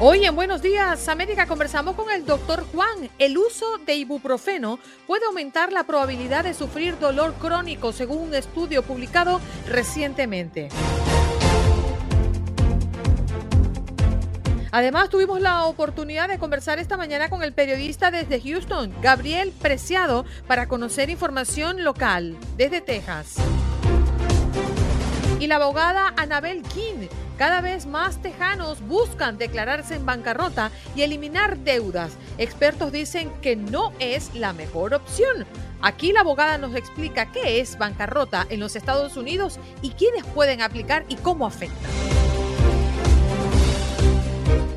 Hoy en Buenos Días América conversamos con el doctor Juan. El uso de ibuprofeno puede aumentar la probabilidad de sufrir dolor crónico según un estudio publicado recientemente. Además, tuvimos la oportunidad de conversar esta mañana con el periodista desde Houston, Gabriel Preciado, para conocer información local desde Texas. Y la abogada Anabel King cada vez más tejanos buscan declararse en bancarrota y eliminar deudas. Expertos dicen que no es la mejor opción. Aquí la abogada nos explica qué es bancarrota en los Estados Unidos y quiénes pueden aplicar y cómo afecta.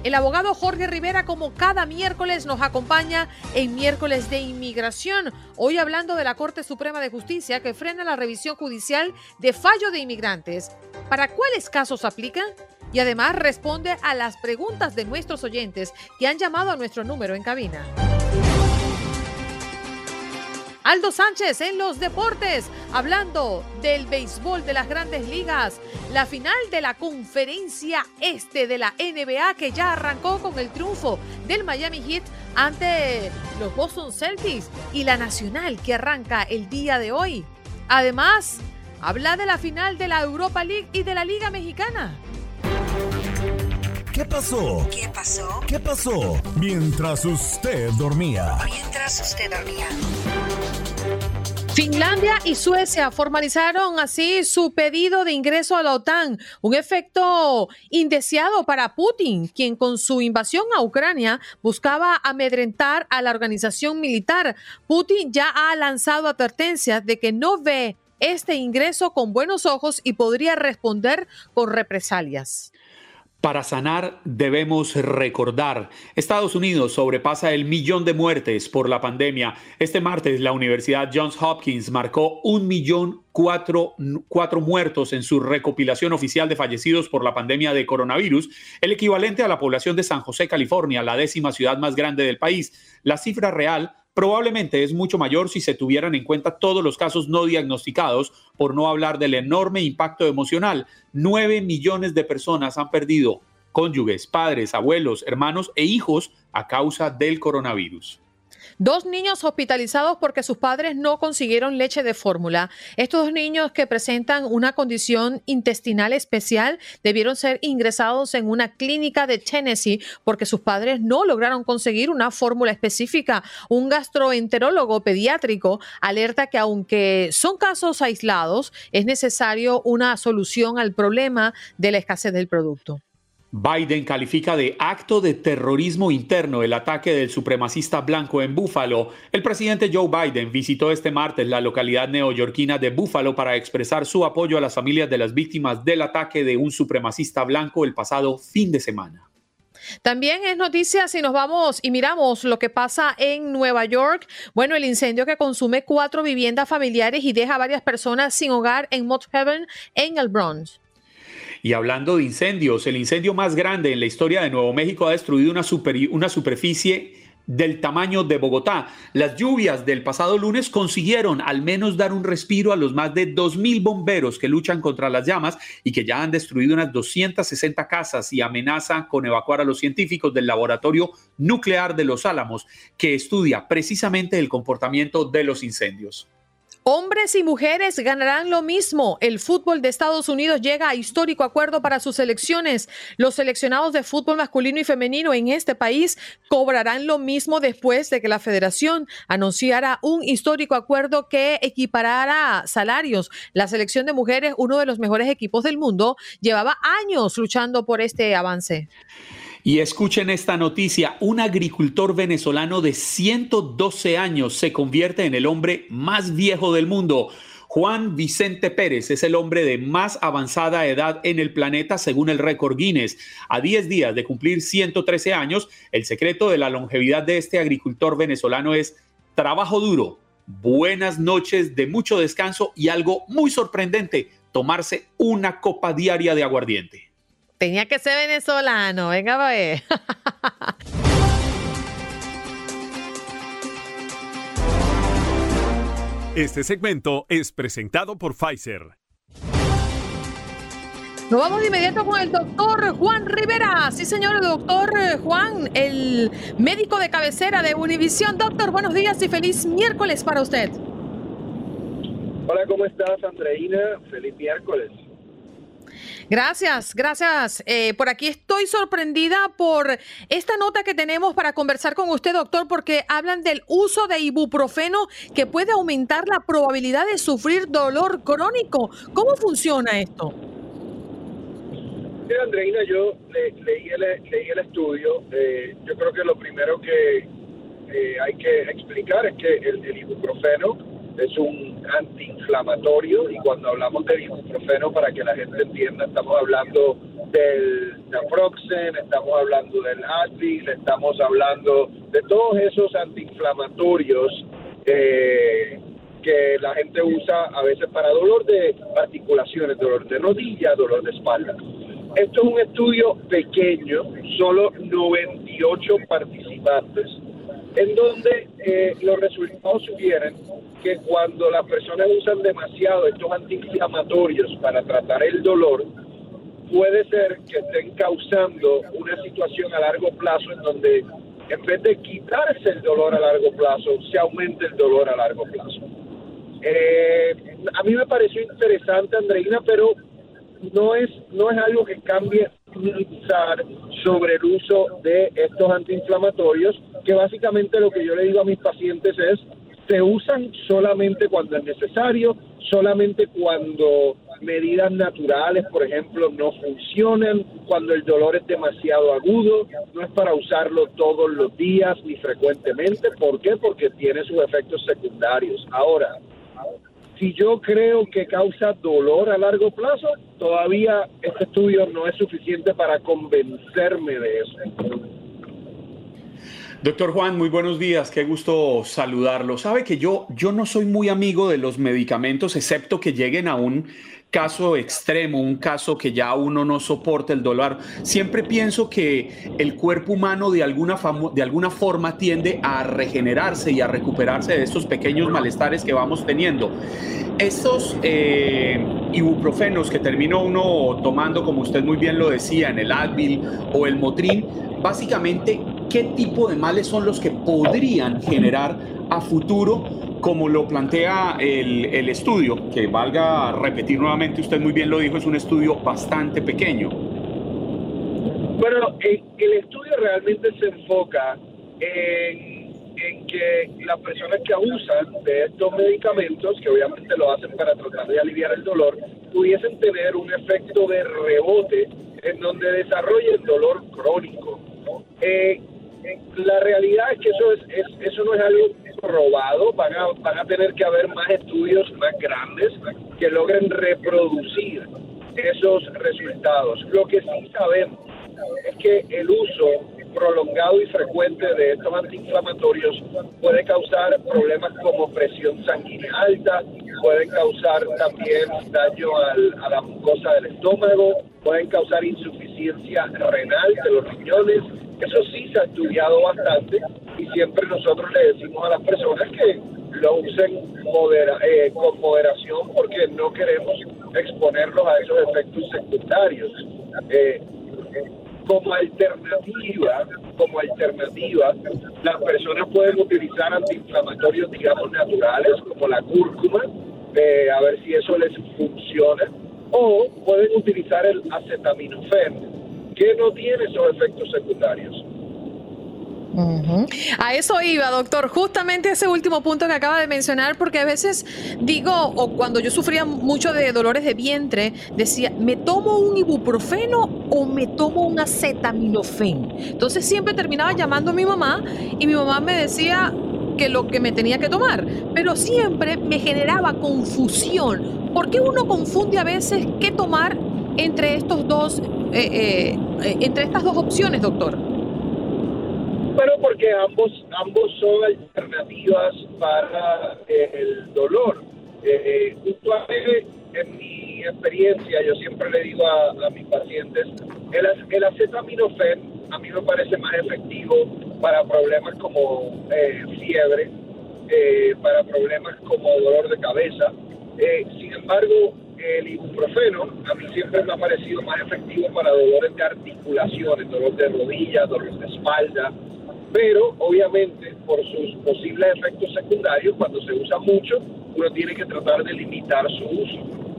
El abogado Jorge Rivera, como cada miércoles, nos acompaña en miércoles de inmigración. Hoy hablando de la Corte Suprema de Justicia que frena la revisión judicial de fallo de inmigrantes. ¿Para cuáles casos aplica? Y además responde a las preguntas de nuestros oyentes que han llamado a nuestro número en cabina. Aldo Sánchez en los deportes, hablando del béisbol de las grandes ligas, la final de la conferencia este de la NBA que ya arrancó con el triunfo del Miami Heat ante los Boston Celtics y la nacional que arranca el día de hoy. Además, habla de la final de la Europa League y de la Liga Mexicana. ¿Qué pasó? ¿Qué pasó? ¿Qué pasó? Mientras usted dormía. Mientras usted dormía. Finlandia y Suecia formalizaron así su pedido de ingreso a la OTAN, un efecto indeseado para Putin, quien con su invasión a Ucrania buscaba amedrentar a la organización militar. Putin ya ha lanzado advertencias de que no ve este ingreso con buenos ojos y podría responder con represalias. Para sanar debemos recordar, Estados Unidos sobrepasa el millón de muertes por la pandemia. Este martes la Universidad Johns Hopkins marcó un millón cuatro, cuatro muertos en su recopilación oficial de fallecidos por la pandemia de coronavirus, el equivalente a la población de San José, California, la décima ciudad más grande del país. La cifra real probablemente es mucho mayor si se tuvieran en cuenta todos los casos no diagnosticados, por no hablar del enorme impacto emocional. Nueve millones de personas han perdido cónyuges, padres, abuelos, hermanos e hijos a causa del coronavirus. Dos niños hospitalizados porque sus padres no consiguieron leche de fórmula. Estos dos niños que presentan una condición intestinal especial debieron ser ingresados en una clínica de Tennessee porque sus padres no lograron conseguir una fórmula específica. Un gastroenterólogo pediátrico alerta que aunque son casos aislados, es necesario una solución al problema de la escasez del producto. Biden califica de acto de terrorismo interno el ataque del supremacista blanco en Buffalo. El presidente Joe Biden visitó este martes la localidad neoyorquina de Buffalo para expresar su apoyo a las familias de las víctimas del ataque de un supremacista blanco el pasado fin de semana. También es noticia si nos vamos y miramos lo que pasa en Nueva York. Bueno, el incendio que consume cuatro viviendas familiares y deja a varias personas sin hogar en Mott Heaven, en el Bronx. Y hablando de incendios, el incendio más grande en la historia de Nuevo México ha destruido una, una superficie del tamaño de Bogotá. Las lluvias del pasado lunes consiguieron al menos dar un respiro a los más de 2.000 bomberos que luchan contra las llamas y que ya han destruido unas 260 casas y amenazan con evacuar a los científicos del laboratorio nuclear de Los Álamos, que estudia precisamente el comportamiento de los incendios. Hombres y mujeres ganarán lo mismo. El fútbol de Estados Unidos llega a histórico acuerdo para sus selecciones. Los seleccionados de fútbol masculino y femenino en este país cobrarán lo mismo después de que la federación anunciara un histórico acuerdo que equiparará salarios. La selección de mujeres, uno de los mejores equipos del mundo, llevaba años luchando por este avance. Y escuchen esta noticia, un agricultor venezolano de 112 años se convierte en el hombre más viejo del mundo. Juan Vicente Pérez es el hombre de más avanzada edad en el planeta según el récord Guinness. A 10 días de cumplir 113 años, el secreto de la longevidad de este agricultor venezolano es trabajo duro, buenas noches de mucho descanso y algo muy sorprendente, tomarse una copa diaria de aguardiente. Tenía que ser venezolano, venga a ver. Este segmento es presentado por Pfizer. Nos vamos de inmediato con el doctor Juan Rivera. Sí, señor, doctor Juan, el médico de cabecera de Univisión. Doctor, buenos días y feliz miércoles para usted. Hola, ¿cómo estás, Andreina? Feliz miércoles. Gracias, gracias. Eh, por aquí estoy sorprendida por esta nota que tenemos para conversar con usted, doctor, porque hablan del uso de ibuprofeno que puede aumentar la probabilidad de sufrir dolor crónico. ¿Cómo funciona esto? Sí, Andreina, yo leí, el, estudio. Eh, yo creo que lo primero que eh, hay que explicar es que el ibuprofeno es un antiinflamatorio y cuando hablamos de ibuprofeno, para que la gente entienda, estamos hablando del naproxen, estamos hablando del Advil, estamos hablando de todos esos antiinflamatorios eh, que la gente usa a veces para dolor de articulaciones, dolor de rodilla, dolor de espalda. Esto es un estudio pequeño, solo 98 participantes, en donde eh, los resultados sugieren que cuando las personas usan demasiado estos antiinflamatorios para tratar el dolor, puede ser que estén causando una situación a largo plazo en donde en vez de quitarse el dolor a largo plazo, se aumente el dolor a largo plazo. Eh, a mí me pareció interesante, Andreina, pero no es, no es algo que cambie sobre el uso de estos antiinflamatorios, que básicamente lo que yo le digo a mis pacientes es se usan solamente cuando es necesario, solamente cuando medidas naturales, por ejemplo, no funcionan, cuando el dolor es demasiado agudo, no es para usarlo todos los días ni frecuentemente. ¿Por qué? Porque tiene sus efectos secundarios. Ahora, si yo creo que causa dolor a largo plazo, todavía este estudio no es suficiente para convencerme de eso. Doctor Juan, muy buenos días, qué gusto saludarlo. Sabe que yo, yo no soy muy amigo de los medicamentos, excepto que lleguen a un caso extremo, un caso que ya uno no soporta el dolor. Siempre pienso que el cuerpo humano de alguna, de alguna forma tiende a regenerarse y a recuperarse de estos pequeños malestares que vamos teniendo. Estos eh, ibuprofenos que terminó uno tomando, como usted muy bien lo decía, en el Advil o el Motrin, básicamente qué tipo de males son los que podrían generar a futuro, como lo plantea el, estudio, que valga repetir nuevamente, usted muy bien lo dijo, es un estudio bastante pequeño. Bueno, el, estudio realmente se enfoca en, en, que las personas que abusan de estos medicamentos, que obviamente lo hacen para tratar de aliviar el dolor, pudiesen tener un efecto de rebote en donde desarrollen dolor crónico. Eh, la realidad es que eso, es, eso no es algo probado, van a, van a tener que haber más estudios más grandes que logren reproducir esos resultados. Lo que sí sabemos es que el uso prolongado y frecuente de estos antiinflamatorios puede causar problemas como presión sanguínea alta, pueden causar también daño a la mucosa del estómago, pueden causar insuficiencia renal de los riñones, eso sí se ha estudiado bastante y siempre nosotros le decimos a las personas que lo usen eh, con moderación porque no queremos exponerlos a esos efectos secundarios. Eh, como alternativa, como alternativa, las personas pueden utilizar antiinflamatorios, digamos, naturales, como la cúrcuma, eh, a ver si eso les funciona, o pueden utilizar el acetaminofén, que no tiene esos efectos secundarios. A eso iba, doctor, justamente ese último punto que acaba de mencionar, porque a veces digo, o cuando yo sufría mucho de dolores de vientre, decía, ¿me tomo un ibuprofeno o me tomo un acetaminofén? Entonces siempre terminaba llamando a mi mamá y mi mamá me decía que lo que me tenía que tomar, pero siempre me generaba confusión. ¿Por qué uno confunde a veces qué tomar entre estos dos, eh, eh, entre estas dos opciones, doctor? Bueno, porque ambos, ambos son alternativas para eh, el dolor. Eh, en mi experiencia, yo siempre le digo a, mis pacientes, el, el, acetaminofén a mí me parece más efectivo para problemas como eh, fiebre, eh, para problemas como dolor de cabeza. sin embargo, el ibuprofeno a mí siempre me ha parecido más efectivo para dolores de articulaciones, dolor de rodillas, dolor de espalda, pero obviamente por sus posibles efectos secundarios, cuando se usa mucho, uno tiene que tratar de limitar su uso.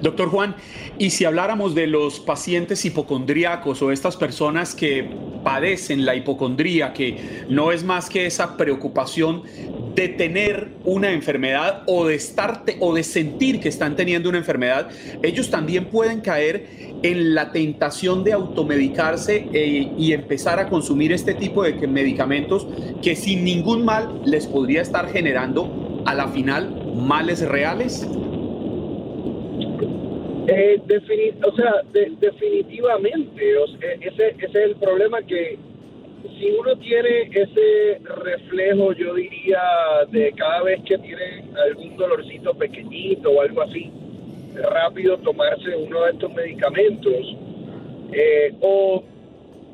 Doctor Juan, y si habláramos de los pacientes hipocondríacos o estas personas que padecen la hipocondría, que no es más que esa preocupación de tener una enfermedad o de estar o de sentir que están teniendo una enfermedad, ellos también pueden caer en la tentación de automedicarse eh, y empezar a consumir este tipo de medicamentos que sin ningún mal les podría estar generando a la final males reales? Eh, o sea, definitivamente, ese, ese es el problema que si uno tiene ese reflejo, yo diría, de cada vez que tiene algún dolorcito pequeñito o algo así, rápido tomarse uno de estos medicamentos, eh, o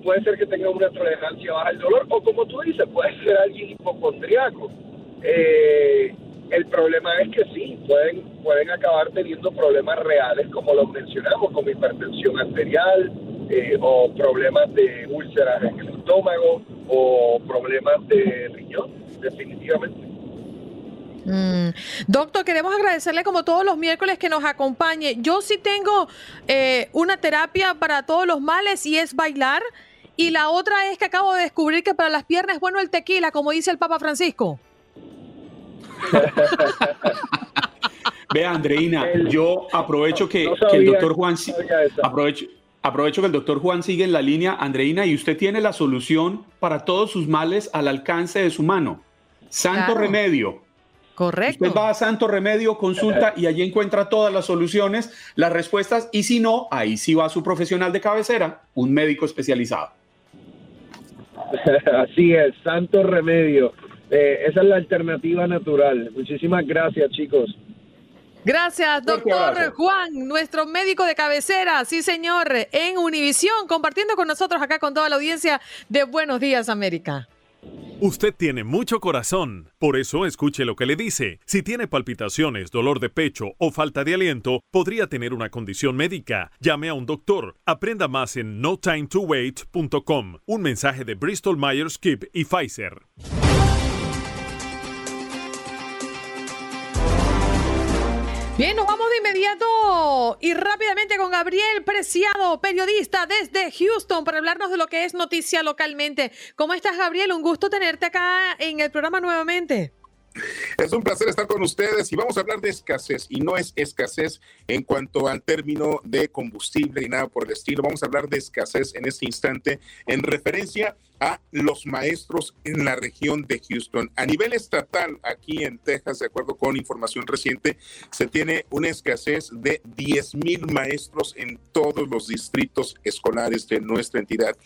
puede ser que tenga una tolerancia baja al dolor, o como tú dices, puede ser alguien hipocondriaco. Eh, el problema es que sí, pueden, pueden acabar teniendo problemas reales, como los mencionamos, como hipertensión arterial, eh, o problemas de úlceras en el estómago, o problemas de riñón, definitivamente. Mm. Doctor, queremos agradecerle como todos los miércoles que nos acompañe. Yo sí tengo eh, una terapia para todos los males y es bailar. Y la otra es que acabo de descubrir que para las piernas es bueno el tequila, como dice el Papa Francisco. Vea, Andreina, yo aprovecho que, el doctor Juan aprovecho, aprovecho que el doctor Juan sigue en la línea, Andreina, y usted tiene la solución para todos sus males al alcance de su mano. Santo remedio. Correcto. Usted va a Santo Remedio, consulta y allí encuentra todas las soluciones, las respuestas y si no, ahí sí va a su profesional de cabecera, un médico especializado. Así es, Santo Remedio. Eh, esa es la alternativa natural. Muchísimas gracias, chicos. Gracias, doctor Juan, nuestro médico de cabecera, sí señor, en Univisión, compartiendo con nosotros acá con toda la audiencia de Buenos Días América. Usted tiene mucho corazón, por eso escuche lo que le dice. Si tiene palpitaciones, dolor de pecho o falta de aliento, podría tener una condición médica. Llame a un doctor. Aprenda más en notimetowait.com. Un mensaje de Bristol Myers Squibb y Pfizer. Bien, nos vamos de inmediato y rápidamente con Gabriel Preciado, periodista desde Houston, para hablarnos de lo que es noticia localmente. ¿Cómo estás, Gabriel? Un gusto tenerte acá en el programa nuevamente. Es un placer estar con ustedes y vamos a hablar de escasez y no es escasez en cuanto al término de combustible y nada por el estilo. Vamos a hablar de escasez en este instante en referencia a los maestros en la región de Houston. A nivel estatal, aquí en Texas, de acuerdo con información reciente, se tiene una escasez de 10 mil maestros en todos los distritos escolares de nuestra entidad.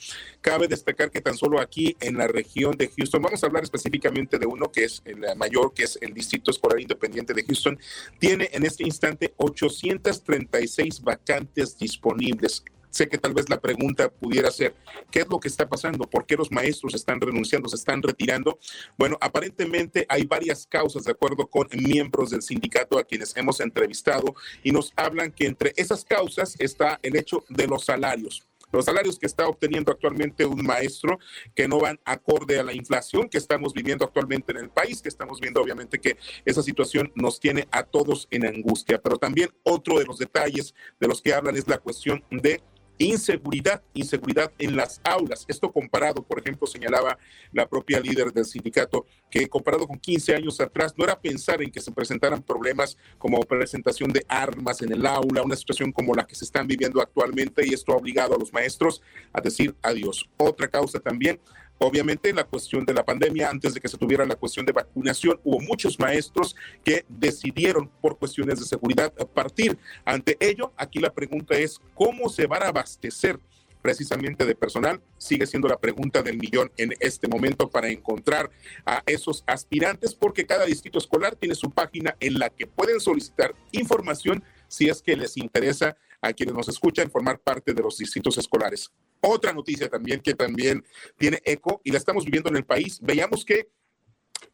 Cabe destacar que tan solo aquí en la región de Houston, vamos a hablar específicamente de uno que es el mayor, que es el Distrito Escolar Independiente de Houston, tiene en este instante 836 vacantes disponibles. Sé que tal vez la pregunta pudiera ser, ¿qué es lo que está pasando? ¿Por qué los maestros están renunciando, se están retirando? Bueno, aparentemente hay varias causas, de acuerdo con miembros del sindicato a quienes hemos entrevistado, y nos hablan que entre esas causas está el hecho de los salarios los salarios que está obteniendo actualmente un maestro que no van acorde a la inflación que estamos viviendo actualmente en el país, que estamos viendo obviamente que esa situación nos tiene a todos en angustia. Pero también otro de los detalles de los que hablan es la cuestión de Inseguridad, inseguridad en las aulas. Esto comparado, por ejemplo, señalaba la propia líder del sindicato, que comparado con 15 años atrás, no era pensar en que se presentaran problemas como presentación de armas en el aula, una situación como la que se están viviendo actualmente y esto ha obligado a los maestros a decir adiós. Otra causa también Obviamente, la cuestión de la pandemia, antes de que se tuviera la cuestión de vacunación, hubo muchos maestros que decidieron por cuestiones de seguridad partir. Ante ello, aquí la pregunta es, ¿cómo se van a abastecer? precisamente de personal, sigue siendo la pregunta del millón en este momento para encontrar a esos aspirantes, porque cada distrito escolar tiene su página en la que pueden solicitar información si es que les interesa a quienes nos escuchan formar parte de los distritos escolares. Otra noticia también que también tiene eco y la estamos viviendo en el país. Veíamos que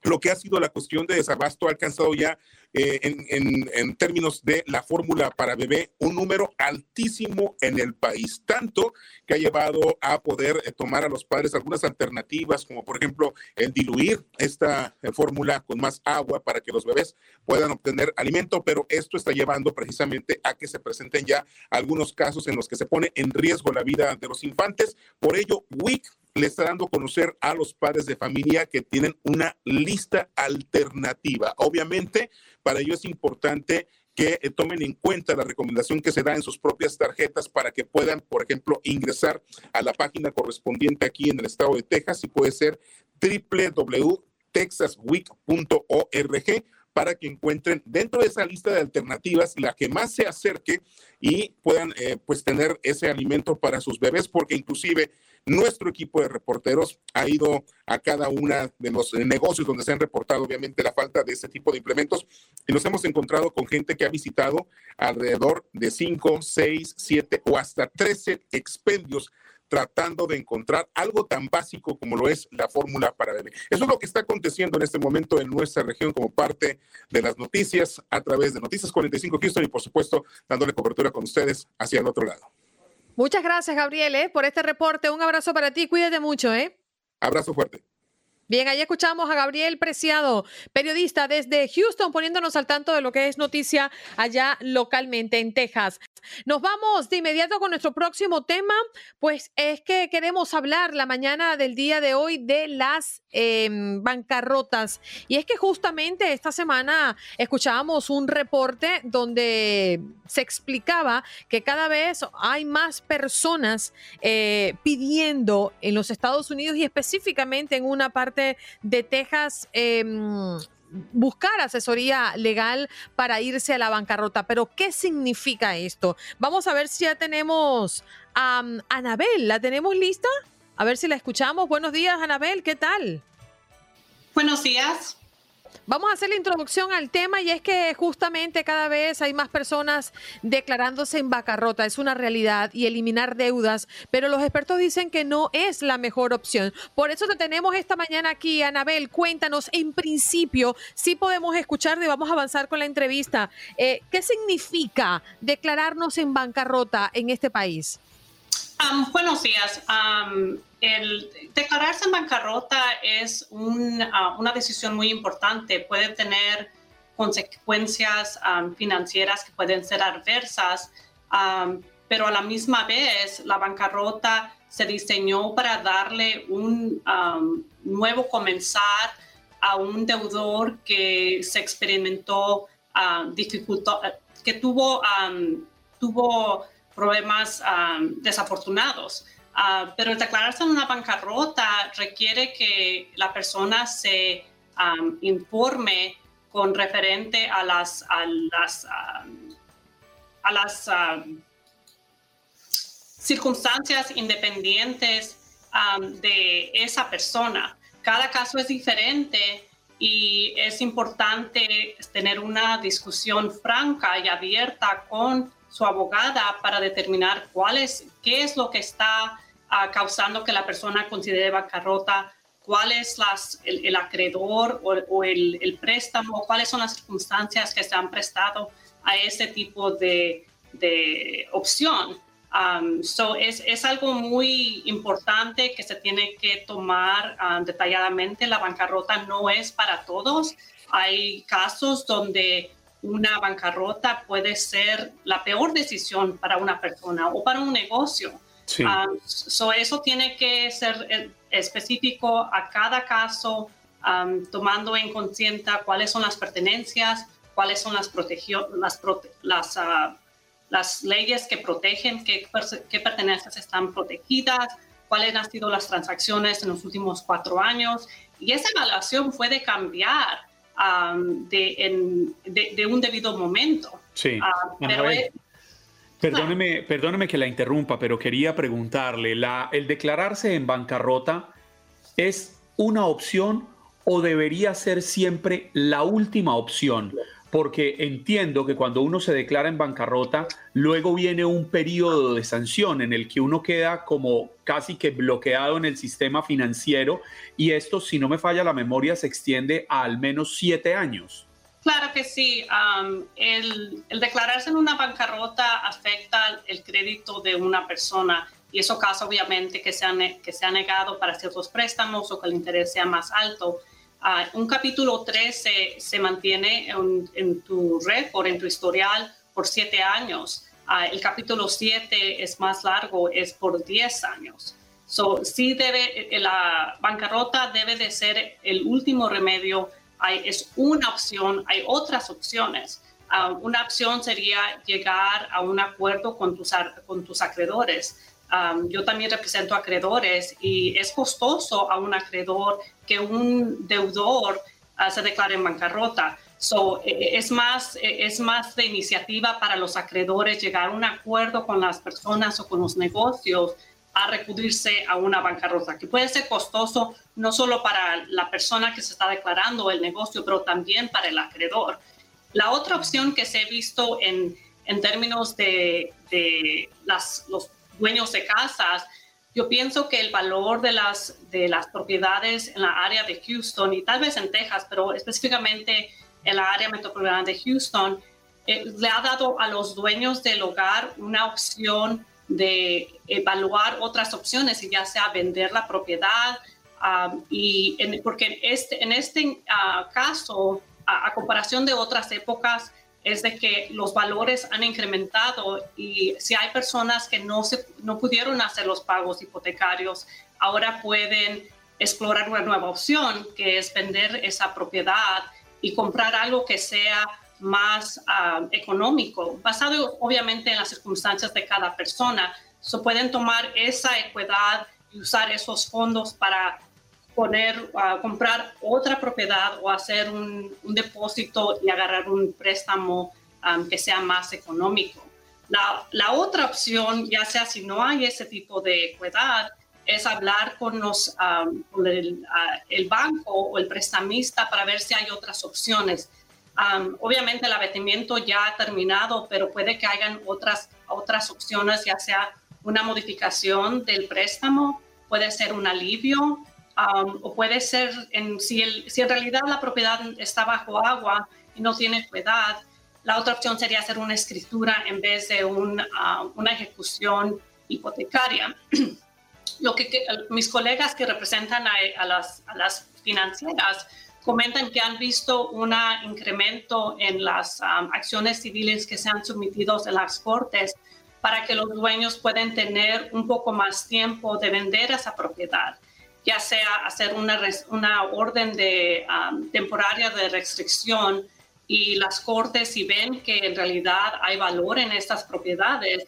lo que ha sido la cuestión de desabasto ha alcanzado ya eh, en, términos de la fórmula para bebé un número altísimo en el país, tanto que ha llevado a poder eh, tomar a los padres algunas alternativas, como por ejemplo el diluir esta eh, fórmula con más agua para que los bebés puedan obtener alimento, pero esto está llevando precisamente a que se presenten ya algunos casos en los que se pone en riesgo la vida de los infantes. Por ello, WIC le está dando a conocer a los padres de familia que tienen una lista alternativa. Obviamente, para ello es importante que eh, tomen en cuenta la recomendación que se da en sus propias tarjetas para que puedan, por ejemplo, ingresar a la página correspondiente aquí en el estado de Texas y puede ser www.texasweek.org para que encuentren dentro de esa lista de alternativas la que más se acerque y puedan eh, pues tener ese alimento para sus bebés, porque inclusive nuestro equipo de reporteros ha ido a cada una de los negocios donde se han reportado obviamente la falta de ese tipo de implementos y nos hemos encontrado con gente que ha visitado alrededor de 5, 6, 7 o hasta 13 expendios tratando de encontrar algo tan básico como lo es la fórmula para bebé. Eso es lo que está aconteciendo en este momento en nuestra región como parte de las noticias a través de Noticias 45 Houston y por supuesto dándole cobertura con ustedes hacia el otro lado. Muchas gracias, Gabriel, ¿eh? por este reporte. Un abrazo para ti. Cuídate mucho, ¿eh? Abrazo fuerte. Bien, ahí escuchamos a Gabriel Preciado, periodista desde Houston, poniéndonos al tanto de lo que es noticia allá localmente en Texas. Nos vamos de inmediato con nuestro próximo tema, pues es que queremos hablar la mañana del día de hoy de las em, bancarrotas. Y es que justamente esta semana escuchábamos un reporte donde se explicaba que cada vez hay más personas eh, pidiendo en los Estados Unidos y específicamente en una parte de Texas em, buscar asesoría legal para irse a la bancarrota. Pero, ¿qué significa esto? Vamos a ver si ya tenemos a Anabel. ¿La tenemos lista? A ver si la escuchamos. Buenos días, Anabel. ¿Qué tal? Buenos días. Vamos a hacer la introducción al tema y es que justamente cada vez hay más personas declarándose en bancarrota, es una realidad y eliminar deudas, pero los expertos dicen que no es la mejor opción. Por eso te tenemos esta mañana aquí, Anabel, cuéntanos en principio si podemos escuchar y vamos a avanzar con la entrevista. Eh, ¿Qué significa declararnos en bancarrota en este país? buenos días. El declararse en bancarrota es ah, una decisión muy importante. Puede tener consecuencias financieras que pueden ser adversas, pero a la misma vez la bancarrota se diseñó para darle un nuevo comenzar a un deudor que se experimentó dificultad, que tuvo, tuvo problemas desafortunados. Ah, pero el declararse en una bancarrota requiere que la persona se informe con referente a las, a las, a las circunstancias independientes de esa persona. Cada caso es diferente y es importante tener una discusión franca y abierta con su abogada para determinar cuál es, qué es lo que está ah, causando que la persona considere bancarrota, cuál es las, el, acreedor o, el, préstamo, cuáles son las circunstancias que se han prestado a ese tipo de, opción. Um, so es, es, algo muy importante que se tiene que tomar um, detalladamente. La bancarrota no es para todos. Hay casos donde una bancarrota puede ser la peor decisión para una persona o para un negocio. Um, so eso tiene que ser eh, específico a cada caso, tomando en conciencia cuáles son las pertenencias, cuáles son las, las, las uh, las leyes que protegen qué, qué pertenencias están protegidas, cuáles han sido las transacciones en los últimos cuatro años. Y esa evaluación puede cambiar um, de, de, un debido momento. Sí. Uh, pero perdóneme, perdóneme que la interrumpa, pero quería preguntarle, la, ¿el declararse en bancarrota es una opción o debería ser siempre la última opción? Porque entiendo que cuando uno se declara en bancarrota, luego viene un periodo de sanción en el que uno queda como casi que bloqueado en el sistema financiero y esto, si no me falla la memoria, se extiende a al menos siete años. Claro que sí. el, declararse en una bancarrota afecta el crédito de una persona y eso causa obviamente que se, que se ha negado para ciertos préstamos o que el interés sea más alto. Ah, un capítulo 3 se, mantiene en, tu récord, en tu historial, por siete años. Ah, el capítulo 7 es más largo, es por 10 años. So, sí debe, eh, la bancarrota debe de ser el último remedio. Hay, es una opción, hay otras opciones. Ah, una opción sería llegar a un acuerdo con tus, con tus acreedores yo también represento acreedores y es costoso a un acreedor que un deudor ah, se declare en bancarrota. So, e, e, es, más, e, es más de iniciativa para los acreedores llegar a un acuerdo con las personas o con los negocios a recurrirse a una bancarrota, que puede ser costoso no solo para la persona que se está declarando el negocio, pero también para el acreedor. La otra opción que se ha visto en, en términos de, de las, los dueños de casas, yo pienso que el valor de las, de las propiedades en la área de Houston y tal vez en Texas, pero específicamente en la área metropolitana de Houston, eh, le ha dado a los dueños del hogar una opción de evaluar otras opciones, ya sea vender la propiedad, um, y porque en este, en este ah, caso, a comparación de otras épocas, es de que los valores han incrementado y si hay personas que no, se, no pudieron hacer los pagos hipotecarios, ahora pueden explorar una nueva opción, que es vender esa propiedad y comprar algo que sea más ah, económico, basado obviamente en las circunstancias de cada persona. Se pueden tomar esa equidad y usar esos fondos para poner, a comprar otra propiedad o hacer un, depósito y agarrar un préstamo um, que sea más económico. La, la, otra opción, ya sea si no hay ese tipo de equidad, es hablar con, los, um, el, uh, el, banco o el prestamista para ver si hay otras opciones. Um, obviamente el abatimiento ya ha terminado, pero puede que hayan otras, otras opciones, ya sea una modificación del préstamo, puede ser un alivio, O puede ser, si, en realidad la propiedad está bajo agua y no tiene piedad, la otra opción sería hacer una escritura en vez de uh, una ejecución hipotecaria. Lo que, mis colegas que representan a, las, financieras comentan que han visto un incremento en las acciones civiles que se han sometido en las cortes para que los dueños puedan tener un poco más tiempo de vender esa propiedad ya sea hacer una, una orden de, um, temporaria de restricción y las cortes si ven que en realidad hay valor en estas propiedades,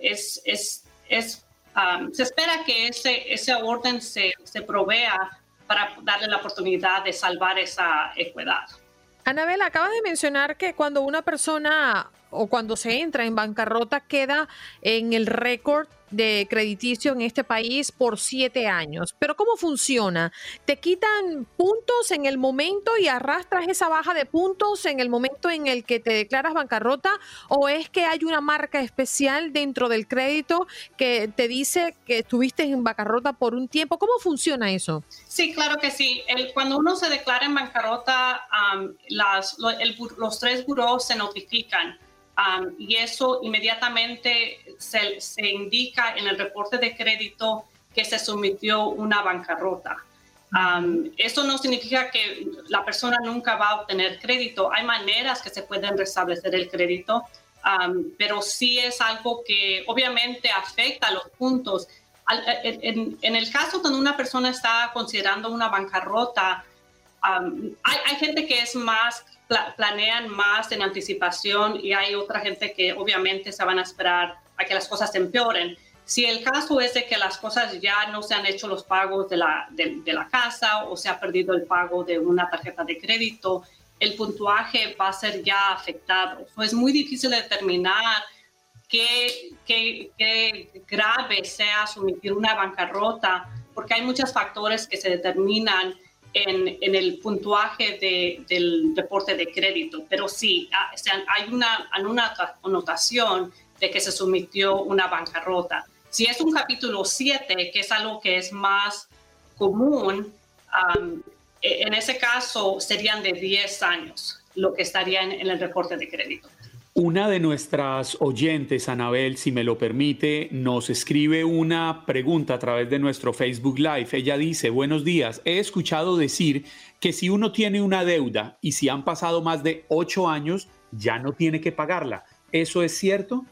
es, es, se espera que ese, ese orden se, se provea para darle la oportunidad de salvar esa equidad. Anabel, acabas de mencionar que cuando una persona o cuando se entra en bancarrota queda en el récord de crediticio en este país por siete años. Pero ¿cómo funciona? ¿Te quitan puntos en el momento y arrastras esa baja de puntos en el momento en el que te declaras bancarrota? ¿O es que hay una marca especial dentro del crédito que te dice que estuviste en bancarrota por un tiempo? ¿Cómo funciona eso? Sí, claro que sí. cuando uno se declara en bancarrota, los tres buros se notifican um, y eso inmediatamente se, se, indica en el reporte de crédito que se sometió una bancarrota. Um, eso no significa que la persona nunca va a obtener crédito. Hay maneras que se pueden restablecer el crédito, um, pero sí es algo que obviamente afecta a los puntos. en, en, el caso donde una persona está considerando una bancarrota, hay, hay, gente que es más, planean más en anticipación y hay otra gente que obviamente se van a esperar a que las cosas empeoren. Si el caso es de que las cosas ya no se han hecho los pagos de la, de, la casa o se ha perdido el pago de una tarjeta de crédito, el puntuaje va a ser ya afectado. es muy difícil determinar qué, qué, qué, grave sea sumitir una bancarrota, porque hay muchos factores que se determinan en, en el puntuaje de, del reporte de crédito. Pero sí, ah, hay una, una anotación de que se sometió una bancarrota. Si es un capítulo 7, que es algo que es más común, e, en ese caso serían de 10 años lo que estaría en el reporte de crédito. Una de nuestras oyentes, Anabel, si me lo permite, nos escribe una pregunta a través de nuestro Facebook Live. Ella dice, buenos días, he escuchado decir que si uno tiene una deuda y si han pasado más de ocho años, ya no tiene que pagarla. ¿Eso es cierto?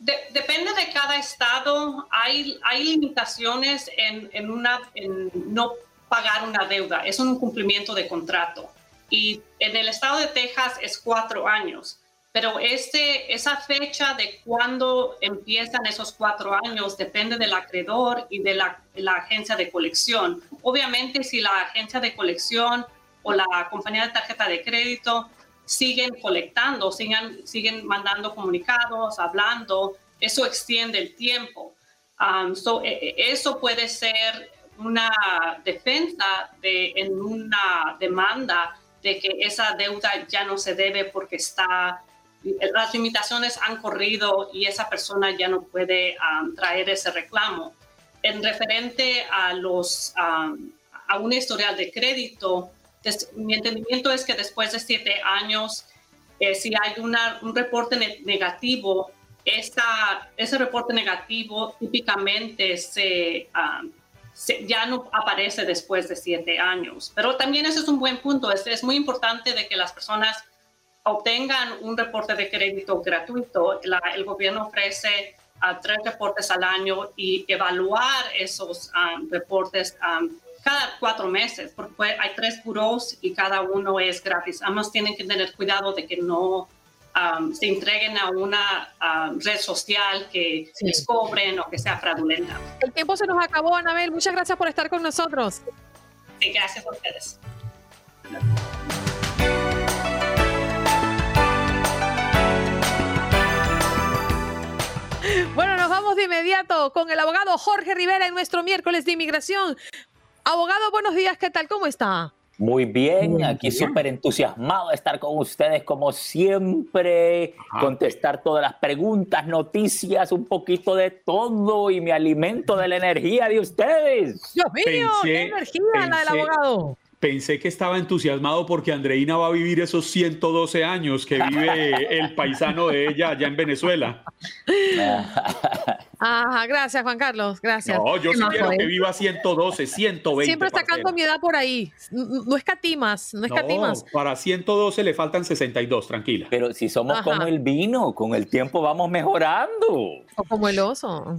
depende de cada estado. Hay, hay limitaciones en, en, una, en no pagar una deuda. Es un cumplimiento de contrato. Y en el estado de Texas es cuatro años. Pero este, esa fecha de cuándo empiezan esos cuatro años depende del acreedor y de la, la, agencia de colección. Obviamente, si la agencia de colección o la compañía de tarjeta de crédito siguen colectando, siguen, siguen mandando comunicados, hablando, eso extiende el tiempo. Um, e, e, eso puede ser una defensa de, en una demanda de que esa deuda ya no se debe porque está, las limitaciones han corrido y esa persona ya no puede um, traer ese reclamo. En referente a, los, um, a un historial de crédito, mi entendimiento es que después de siete años, eh, si hay una, un reporte negativo, esta, ese reporte negativo típicamente um, se, ya no aparece después de siete años. Pero también ese es un buen punto. Es, es muy importante de que las personas obtengan un reporte de crédito gratuito. el gobierno ofrece uh, tres reportes al año y evaluar esos um, reportes um, cada cuatro meses, porque hay tres buros y cada uno es gratis. Además, tienen que tener cuidado de que no um, se entreguen a una um, red social que les cobren o que sea fraudulenta. El tiempo se nos acabó, Anabel. Muchas gracias por estar con nosotros. Sí, gracias a ustedes. Bueno, nos vamos de inmediato con el abogado Jorge Rivera en nuestro miércoles de inmigración. Abogado, buenos días, ¿qué tal? ¿Cómo está? Muy bien, aquí súper entusiasmado de estar con ustedes como siempre, contestar todas las preguntas, noticias, un poquito de todo y me alimento de la energía de ustedes. Dios mío, qué energía la del abogado. Pensé que estaba entusiasmado porque Andreina va a vivir esos 112 años que vive el paisano de ella allá en Venezuela. Ajá, gracias Juan Carlos, gracias. No, yo sí quiero que viva 112, 120. Siempre sacando mi edad por ahí. No escatimas, no escatimas. No, para 112 le faltan 62, tranquila. Pero si somos como el vino, con el tiempo vamos mejorando. O como el oso.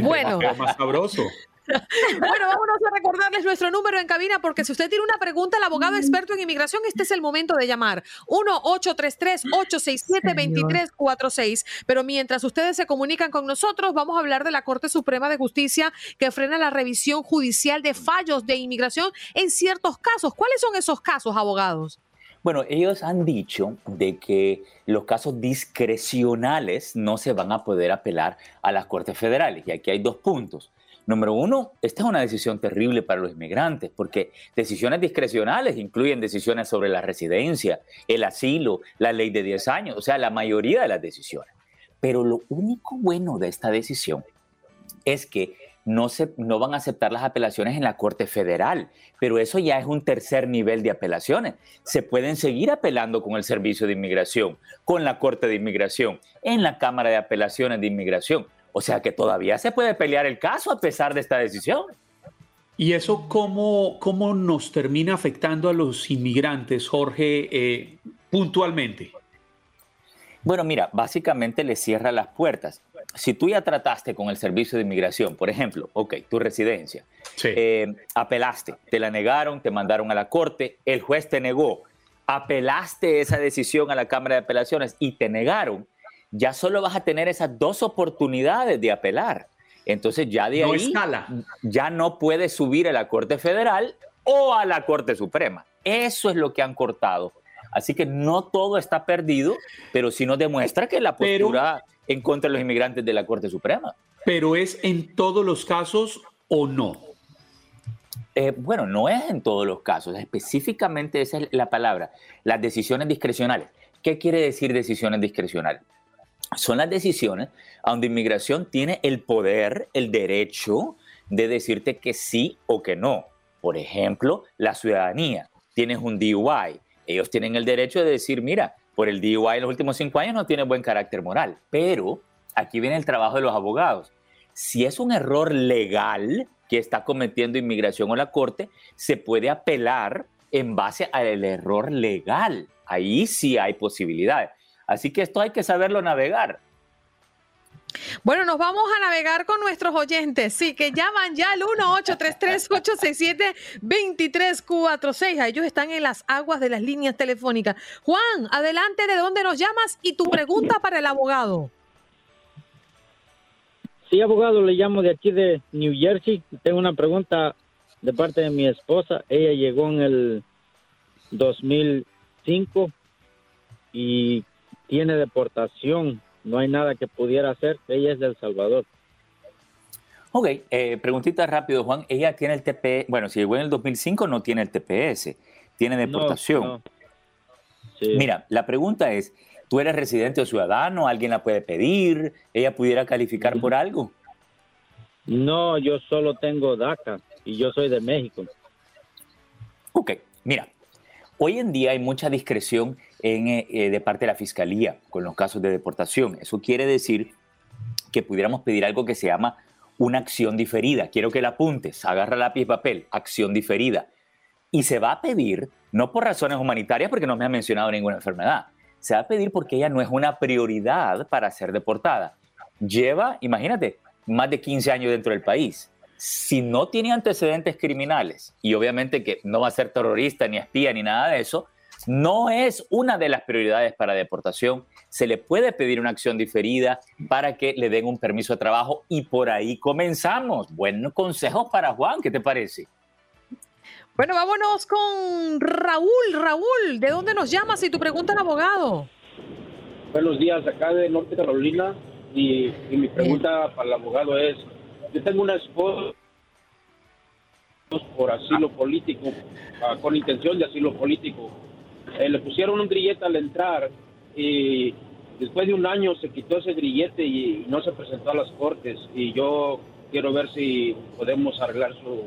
Bueno. más sabroso. bueno, vámonos a recordarles nuestro número en cabina porque si usted tiene una pregunta al abogado experto en inmigración, este es el momento de llamar. 1-833-867-2346. Pero mientras ustedes se comunican con nosotros, vamos a hablar de la Corte Suprema de Justicia que frena la revisión judicial de fallos de inmigración en ciertos casos. ¿Cuáles son esos casos, abogados? Bueno, ellos han dicho de que los casos discrecionales no se van a poder apelar a las Cortes Federales. Y aquí hay dos puntos. Número uno, esta es una decisión terrible para los inmigrantes, porque decisiones discrecionales incluyen decisiones sobre la residencia, el asilo, la ley de 10 años, o sea, la mayoría de las decisiones. Pero lo único bueno de esta decisión es que no, se, no van a aceptar las apelaciones en la Corte Federal, pero eso ya es un tercer nivel de apelaciones. Se pueden seguir apelando con el Servicio de Inmigración, con la Corte de Inmigración, en la Cámara de Apelaciones de Inmigración. O sea que todavía se puede pelear el caso a pesar de esta decisión. ¿Y eso cómo, cómo nos termina afectando a los inmigrantes, Jorge, eh, puntualmente? Bueno, mira, básicamente le cierra las puertas. Si tú ya trataste con el servicio de inmigración, por ejemplo, ok, tu residencia, eh, apelaste, te la negaron, te mandaron a la corte, el juez te negó, apelaste esa decisión a la Cámara de Apelaciones y te negaron, ya solo vas a tener esas dos oportunidades de apelar. Entonces ya de ahí ya no puedes subir a la Corte Federal o a la Corte Suprema. Eso es lo que han cortado. Así que no todo está perdido, pero sí nos demuestra que la postura en contra de los inmigrantes de la Corte Suprema. Pero es en todos los casos o no? Eh, bueno, no es en todos los casos, específicamente esa es la palabra, las decisiones discrecionales. ¿Qué quiere decir decisiones discrecionales? Son las decisiones donde inmigración tiene el poder, el derecho de decirte que sí o que no. Por ejemplo, la ciudadanía. Tienes un DUI. Ellos tienen el derecho de decir, mira, por el DUI en los últimos cinco años no tiene buen carácter moral. Pero aquí viene el trabajo de los abogados. Si es un error legal que está cometiendo inmigración o la corte, se puede apelar en base al error legal. Ahí sí hay posibilidades. Así que esto hay que saberlo navegar. Bueno, nos vamos a navegar con nuestros oyentes. Sí, que llaman ya al 1-833-867-2346. Ellos están en las aguas de las líneas telefónicas. Juan, adelante, ¿de dónde nos llamas? Y tu pregunta para el abogado. Sí, abogado, le llamo de aquí de New Jersey. Tengo una pregunta de parte de mi esposa. Ella llegó en el 2005 y tiene deportación, no hay nada que pudiera hacer, ella es de El Salvador. Ok, eh, preguntita rápido, Juan. Ella tiene el TPS, bueno, si llegó en el 2005 no tiene el TPS, tiene deportación. Mira, la pregunta es, ¿tú eres residente o ciudadano? ¿Alguien la puede pedir? ¿Ella pudiera calificar por algo? No, yo solo tengo DACA y yo soy de México. Ok, mira, hoy en día hay mucha discreción eh, eh, de parte de la Fiscalía con los casos de deportación. Eso quiere decir que pudiéramos pedir algo que se llama una acción diferida. Quiero que la apuntes, agarra lápiz y papel, acción diferida. Y se va a pedir, no por razones humanitarias, porque no me ha mencionado ninguna enfermedad, se va a pedir porque ella no es una prioridad para ser deportada. Lleva, imagínate, más de 15 años dentro del país. Si no tiene antecedentes criminales, y obviamente que no va a ser terrorista, ni espía, ni nada de eso, no es una de las prioridades para deportación. Se le puede pedir una acción diferida para que le den un permiso de trabajo y por ahí comenzamos. Buenos consejos para Juan, ¿qué te parece? Bueno, vámonos con Raúl. Raúl, ¿de dónde nos llamas y tu pregunta al abogado? Buenos días, acá de Norte Carolina y, mi pregunta para el abogado es, yo tengo una esposa por asilo político, ah, con intención de asilo político eh, le pusieron un grillete al entrar y después de un año se quitó ese grillete y, no se presentó a las cortes y yo quiero ver si podemos arreglar su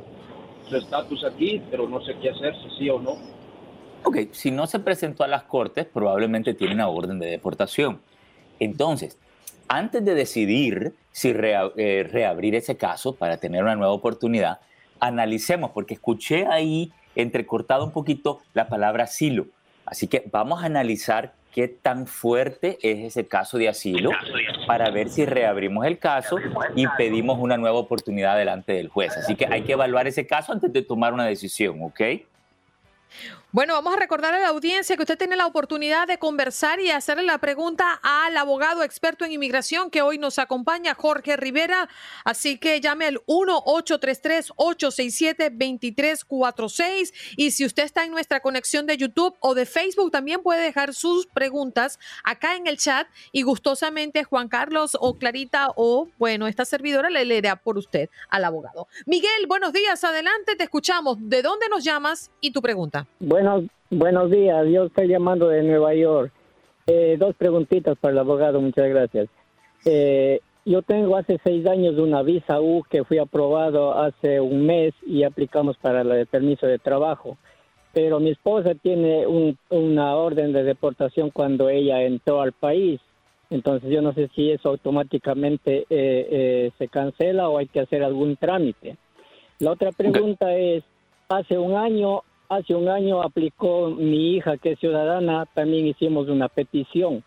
estatus aquí, pero no sé qué hacer, si sí o no. Ok, si no se presentó a las cortes, probablemente tiene una orden de deportación. Entonces, antes de decidir si eh, reabrir ese caso para tener una nueva oportunidad, analicemos, porque escuché ahí entrecortado un poquito la palabra asilo. Así que vamos a analizar qué tan fuerte es ese caso de asilo para ver si reabrimos el caso y pedimos una nueva oportunidad delante del juez. Así que hay que evaluar ese caso antes de tomar una decisión, ¿ok? Bueno, vamos a recordar a la audiencia que usted tiene la oportunidad de conversar y hacerle la pregunta al abogado experto en inmigración que hoy nos acompaña, Jorge Rivera. Así que llame al 1-833-867-2346. Y si usted está en nuestra conexión de YouTube o de Facebook, también puede dejar sus preguntas acá en el chat y gustosamente Juan Carlos o Clarita o, bueno, esta servidora le leerá por usted al abogado. Miguel, buenos días, adelante, te escuchamos. ¿De dónde nos llamas y tu pregunta? Buenos, buenos días, yo estoy llamando de Nueva York. Eh, dos preguntitas para el abogado, muchas gracias. Eh, yo tengo hace seis años una visa U que fui aprobado hace un mes y aplicamos para el permiso de trabajo. Pero mi esposa tiene un- una orden de deportación cuando ella entró al país. Entonces yo no sé si eso automáticamente eh, eh, se cancela o hay que hacer algún trámite. La otra pregunta es, hace un año, hace un año aplicó mi hija que es ciudadana, también hicimos una petición.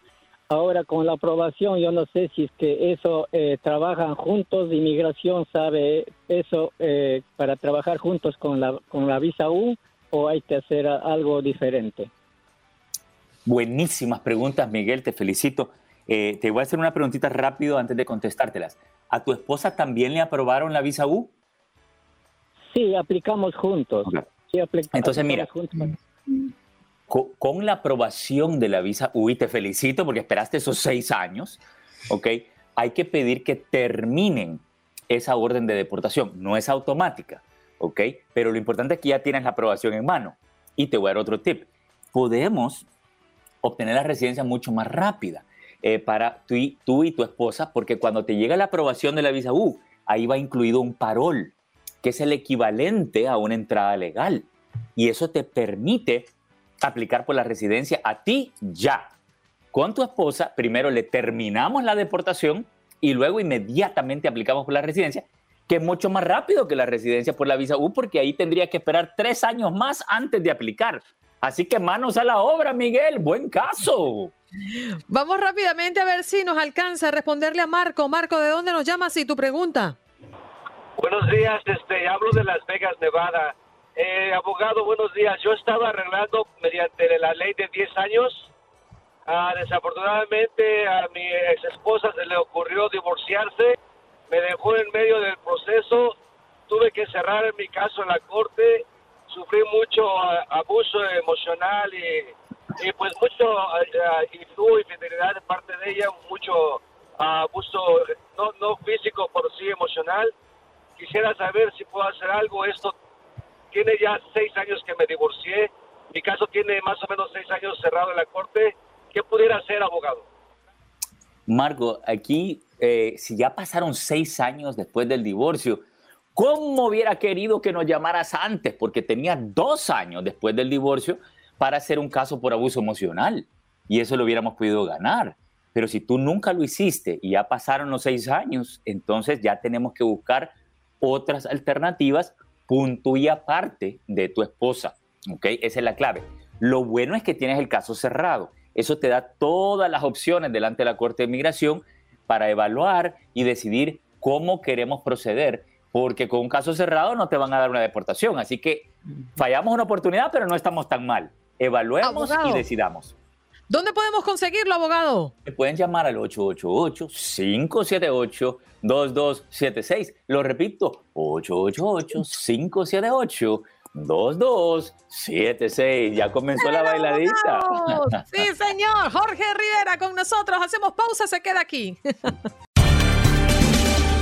Ahora con la aprobación, yo no sé si es que eso eh, trabajan juntos, inmigración sabe eso eh, para trabajar juntos con la con la visa U o hay que hacer algo diferente. Buenísimas preguntas, Miguel, te felicito. Eh, te voy a hacer una preguntita rápido antes de contestártelas. ¿A tu esposa también le aprobaron la visa U? Sí, aplicamos juntos. Entonces, mira, con, la aprobación de la visa U, y te felicito porque esperaste esos seis años, ¿ok? Hay que pedir que terminen esa orden de deportación. No es automática, ¿ok? Pero lo importante es que ya tienes la aprobación en mano. Y te voy a dar otro tip. Podemos obtener la residencia mucho más rápida eh, para tú y, tú y tu esposa, porque cuando te llega la aprobación de la visa U, ahí va incluido un parol, que es el equivalente a una entrada legal. Y eso te permite aplicar por la residencia a ti ya. Con tu esposa, primero le terminamos la deportación y luego inmediatamente aplicamos por la residencia, que es mucho más rápido que la residencia por la visa U, porque ahí tendría que esperar tres años más antes de aplicar. Así que manos a la obra, Miguel, buen caso. Vamos rápidamente a ver si nos alcanza a responderle a Marco. Marco, ¿de dónde nos llamas y tu pregunta? Buenos días, este, hablo de Las Vegas, Nevada. Eh, abogado, buenos días. Yo estaba arreglando mediante la ley de 10 años. Ah, desafortunadamente a mi ex esposa se le ocurrió divorciarse, me dejó en medio del proceso, tuve que cerrar mi caso en la corte, sufrí mucho ah, abuso emocional y, pues mucho ah, ah, de parte de ella, mucho ah, abuso no, no físico, pero sí emocional quisiera saber si puedo hacer algo. Esto tiene ya seis años que me divorcié. Mi caso tiene más o menos seis años cerrado en la corte. ¿Qué pudiera hacer, abogado? Marco, aquí, eh, si ya pasaron seis años después del divorcio, ¿cómo hubiera querido que nos llamaras antes? Porque tenía dos años después del divorcio para hacer un caso por abuso emocional y eso lo hubiéramos podido ganar. Pero si tú nunca lo hiciste y ya pasaron los seis años, entonces ya tenemos que buscar otras alternativas punto y aparte de tu esposa. ¿ok? Esa es la clave. Lo bueno es que tienes el caso cerrado. Eso te da todas las opciones delante de la Corte de Migración para evaluar y decidir cómo queremos proceder, porque con un caso cerrado no te van a dar una deportación. Así que fallamos una oportunidad, pero no estamos tan mal. Evaluemos Abogado. y decidamos. ¿Dónde podemos conseguirlo, abogado? Me pueden llamar al 888-578-2276. Lo repito, 888-578-2276. Ya comenzó la bailadita. Sí, señor. Jorge Rivera con nosotros. Hacemos pausa, se queda aquí.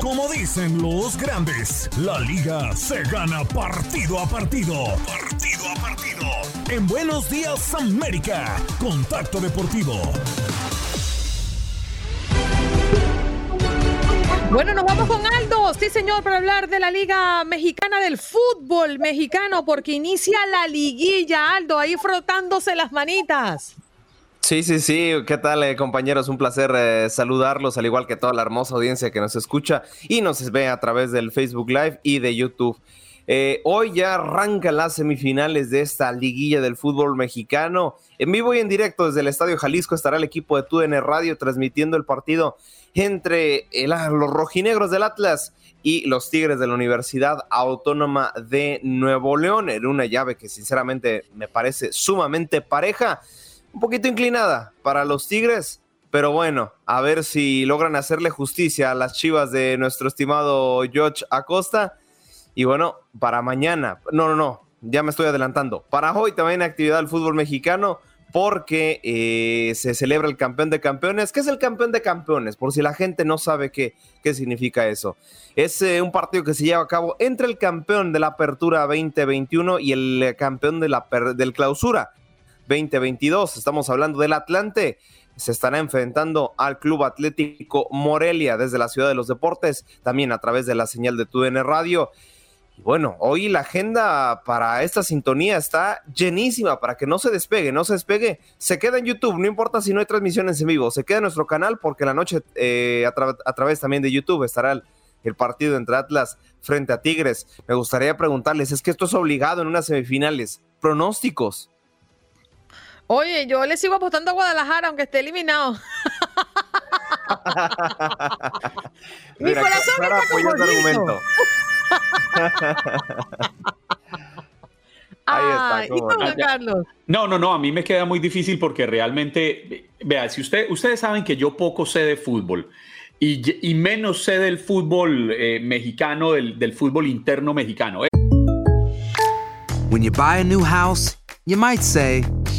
Como dicen los grandes, la liga se gana partido a partido. Partido a partido. En Buenos Días América, Contacto Deportivo. Bueno, nos vamos con Aldo. Sí, señor, para hablar de la Liga Mexicana del Fútbol Mexicano, porque inicia la liguilla, Aldo, ahí frotándose las manitas. Sí, sí, sí. ¿Qué tal, eh, compañeros? Un placer eh, saludarlos, al igual que toda la hermosa audiencia que nos escucha y nos ve a través del Facebook Live y de YouTube. Eh, hoy ya arrancan las semifinales de esta liguilla del fútbol mexicano. En vivo y en directo desde el Estadio Jalisco estará el equipo de TUDN Radio transmitiendo el partido entre el- los rojinegros del Atlas y los Tigres de la Universidad Autónoma de Nuevo León en una llave que sinceramente me parece sumamente pareja un poquito inclinada para los Tigres, pero bueno, a ver si logran hacerle justicia a las chivas de nuestro estimado George Acosta. Y bueno, para mañana, no, no, no, ya me estoy adelantando. Para hoy también actividad del fútbol mexicano porque eh, se celebra el campeón de campeones. ¿Qué es el campeón de campeones? Por si la gente no sabe qué, qué significa eso. Es eh, un partido que se lleva a cabo entre el campeón de la Apertura 2021 y el eh, campeón de la del Clausura 2022. Estamos hablando del Atlante. Se estará enfrentando al Club Atlético Morelia desde la Ciudad de los Deportes, también a través de la señal de TUDN Radio. Y bueno, hoy la agenda para esta sintonía está llenísima para que no se despegue, no se despegue. Se queda en YouTube, no importa si no hay transmisiones en vivo, se queda en nuestro canal porque la noche eh, a, través también de YouTube estará el, el, partido entre Atlas frente a Tigres. Me gustaría preguntarles, es que esto es obligado en unas semifinales. Pronósticos. Oye, yo le sigo apostando a Guadalajara aunque esté eliminado. Mi corazón está como argumento. Ahí está. Carlos? No, no, no, a mí me queda muy difícil porque realmente, vea, si usted, ustedes saben que yo poco sé de fútbol y, y menos sé del fútbol eh, mexicano, del, del fútbol interno mexicano. ¿eh? When you buy a new house, you might say,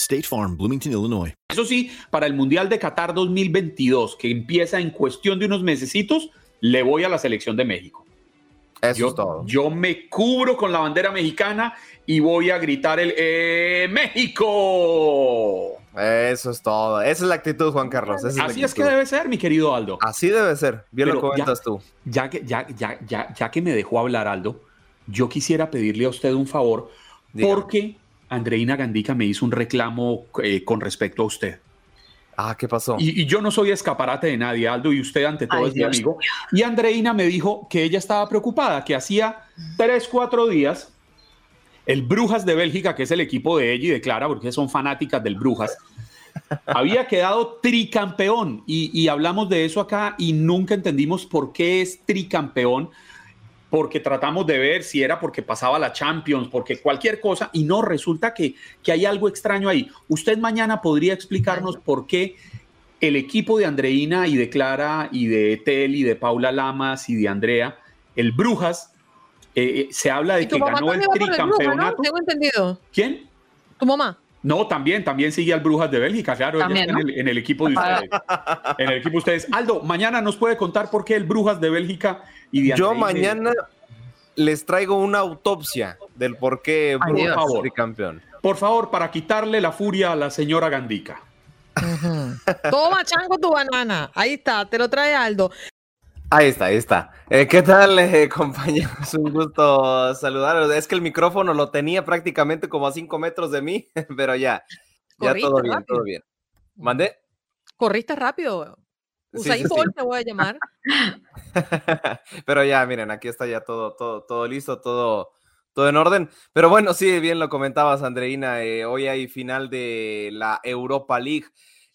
State Farm, Bloomington, Illinois. Eso sí, para el Mundial de Qatar 2022, que empieza en cuestión de unos mesecitos, le voy a la selección de México. Eso yo, es todo. Yo me cubro con la bandera mexicana y voy a gritar el eh, México. Eso es todo. Esa es la actitud, Juan Carlos. Así es que debe ser, mi querido Aldo. Así debe ser. Bien lo comentas tú. Ya que, ya, ya, ya, ya que me dejó hablar, Aldo, yo quisiera pedirle a usted un favor porque Andreina Gandica me hizo un reclamo eh, con respecto a usted. Ah, ¿qué pasó? Y, yo no soy escaparate de nadie, Aldo, y usted ante todo es mi amigo. Y Andreina me dijo que ella estaba preocupada, que hacía tres, cuatro días el Brujas de Bélgica, que es el equipo de ella y de Clara, porque son fanáticas del Brujas, había quedado tricampeón y, hablamos de eso acá y nunca entendimos por qué es tricampeón, porque tratamos de ver si era porque pasaba la Champions, porque cualquier cosa, y no, resulta que, que hay algo extraño ahí. Usted mañana podría explicarnos por qué el equipo de Andreina y de Clara y de Tel y de Paula Lamas y de Andrea, el Brujas, eh, eh, se habla de que ganó el tricampeonato. Tengo entendido. ¿Quién? ¿Tu mamá? No, también, también sigue al Brujas de Bélgica, claro, en, el, equipo de ustedes. en el equipo de ustedes. Aldo, mañana nos puede contar por qué el Brujas de Bélgica y de Yo mañana les traigo una autopsia del por qué Brujas es tricampeón. Por favor, para quitarle la furia a la señora Gandica. Toma, chango, tu banana. Ahí está, te lo trae Aldo. Ahí está, ahí está. Eh, ¿Qué tal, eh, compañeros? Un gusto saludarlos. Es que el micrófono lo tenía prácticamente como a cinco metros de mí, pero ya, ya todo bien, todo bien. ¿Mandé? Corriste rápido. Usain sí, te voy a llamar. pero ya, miren, aquí está ya todo, todo, todo listo, todo, todo en orden. Pero bueno, sí, bien lo comentabas, Andreina. Eh, hoy hay final de la Europa League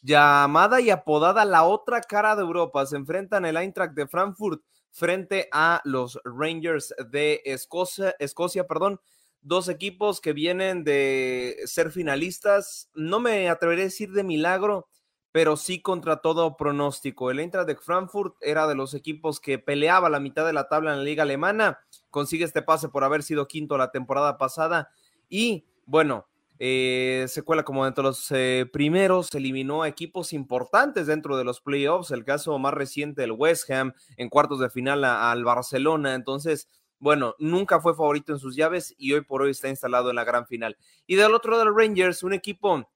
llamada y apodada la otra cara de Europa. Se enfrentan el Eintracht de Frankfurt frente a los Rangers de Escocia, Escocia, perdón. Dos equipos que vienen de ser finalistas. No me atreveré a decir de milagro, pero sí contra todo pronóstico. El Eintracht de Frankfurt era de los equipos que peleaba la mitad de la tabla en la liga alemana. Consigue este pase por haber sido quinto la temporada pasada. Y bueno, eh, se cuela como dentro de los eh, primeros, eliminó a equipos importantes dentro de los playoffs, el caso más reciente del West Ham en cuartos de final al Barcelona, entonces, bueno, nunca fue favorito en sus llaves y hoy por hoy está instalado en la gran final. Y del otro lado, Rangers, un equipo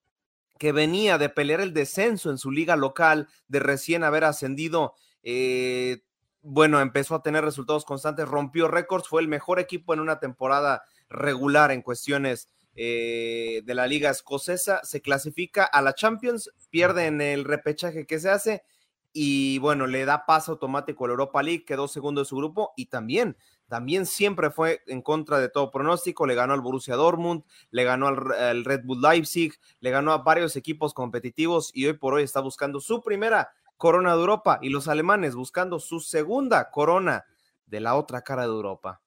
que venía de pelear el descenso en su liga local, de recién haber ascendido, eh, bueno, empezó a tener resultados constantes, rompió récords, fue el mejor equipo en una temporada regular en cuestiones eh, de la liga escocesa, se clasifica a la Champions, pierde en el repechaje que se hace y bueno, le da paso automático a la Europa League, quedó segundo de su grupo y también también siempre fue en contra de todo pronóstico, le ganó al Borussia Dortmund, le ganó al, al, Red Bull Leipzig, le ganó a varios equipos competitivos y hoy por hoy está buscando su primera corona de Europa y los alemanes buscando su segunda corona de la otra cara de Europa.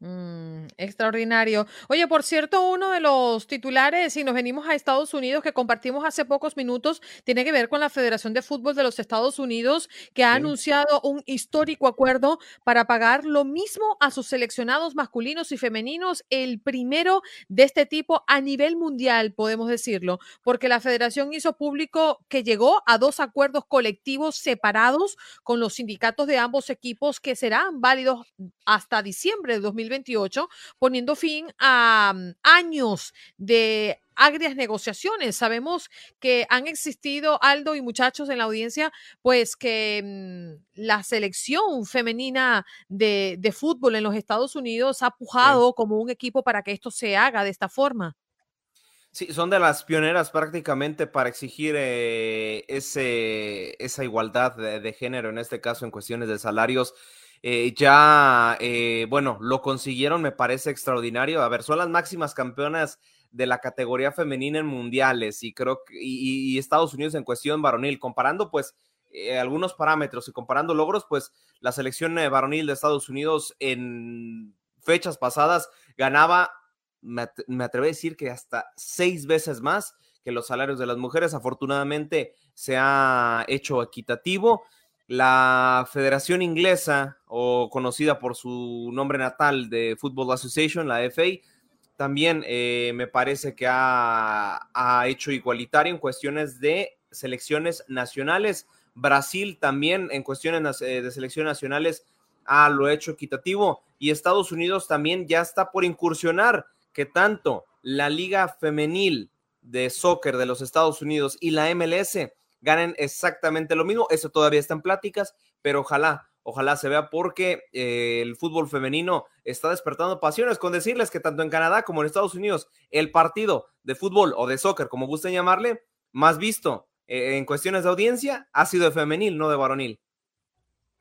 Mm, extraordinario. Oye, por cierto, uno de los titulares, si nos venimos a Estados Unidos, que compartimos hace pocos minutos, tiene que ver con la Federación de Fútbol de los Estados Unidos, que ha anunciado un histórico acuerdo para pagar lo mismo a sus seleccionados masculinos y femeninos, el primero de este tipo a nivel mundial, podemos decirlo, porque la federación hizo público que llegó a dos acuerdos colectivos separados con los sindicatos de ambos equipos que serán válidos hasta diciembre de 2020 2028, poniendo fin a um, años de agrias negociaciones. Sabemos que han existido, Aldo y muchachos en la audiencia, pues que mmm, la selección femenina de, de, fútbol en los Estados Unidos ha pujado sí. como un equipo para que esto se haga de esta forma. Sí, son de las pioneras prácticamente para exigir eh, ese, esa igualdad de, de, género, en este caso en cuestiones de salarios. Eh, ya, eh, bueno, lo consiguieron, me parece extraordinario. A ver, son las máximas campeonas de la categoría femenina en mundiales y creo que y, Estados Unidos en cuestión varonil, comparando pues eh, algunos parámetros y comparando logros, pues la selección varonil de Estados Unidos en fechas pasadas ganaba, me atrevo a decir que hasta seis veces más que los salarios de las mujeres. Afortunadamente se ha hecho equitativo la Federación Inglesa, o conocida por su nombre natal de Football Association, la FA, también eh, me parece que ha, ha, hecho igualitario en cuestiones de selecciones nacionales. Brasil también en cuestiones eh, de selecciones nacionales ha lo hecho equitativo. Y Estados Unidos también ya está por incursionar que tanto la Liga Femenil de Soccer de los Estados Unidos y la MLS ganen exactamente lo mismo. Eso todavía está en pláticas, pero ojalá, ojalá se vea porque eh, el fútbol femenino está despertando pasiones. Con decirles que tanto en Canadá como en Estados Unidos, el partido de fútbol o de soccer, como gusten llamarle, más visto eh, en cuestiones de audiencia, ha sido de femenil, no de varonil.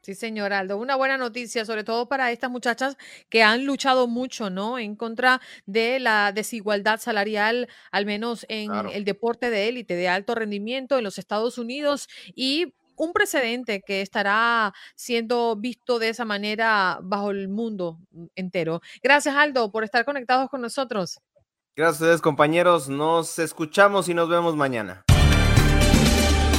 Sí, señor Aldo. Una buena noticia, sobre todo para estas muchachas que han luchado mucho, ¿no? En contra de la desigualdad salarial, al menos en claro. el deporte de élite, de alto rendimiento en los Estados Unidos y un precedente que estará siendo visto de esa manera bajo el mundo entero. Gracias, Aldo, por estar conectados con nosotros. Gracias a ustedes, compañeros. Nos escuchamos y nos vemos mañana.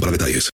para detalles.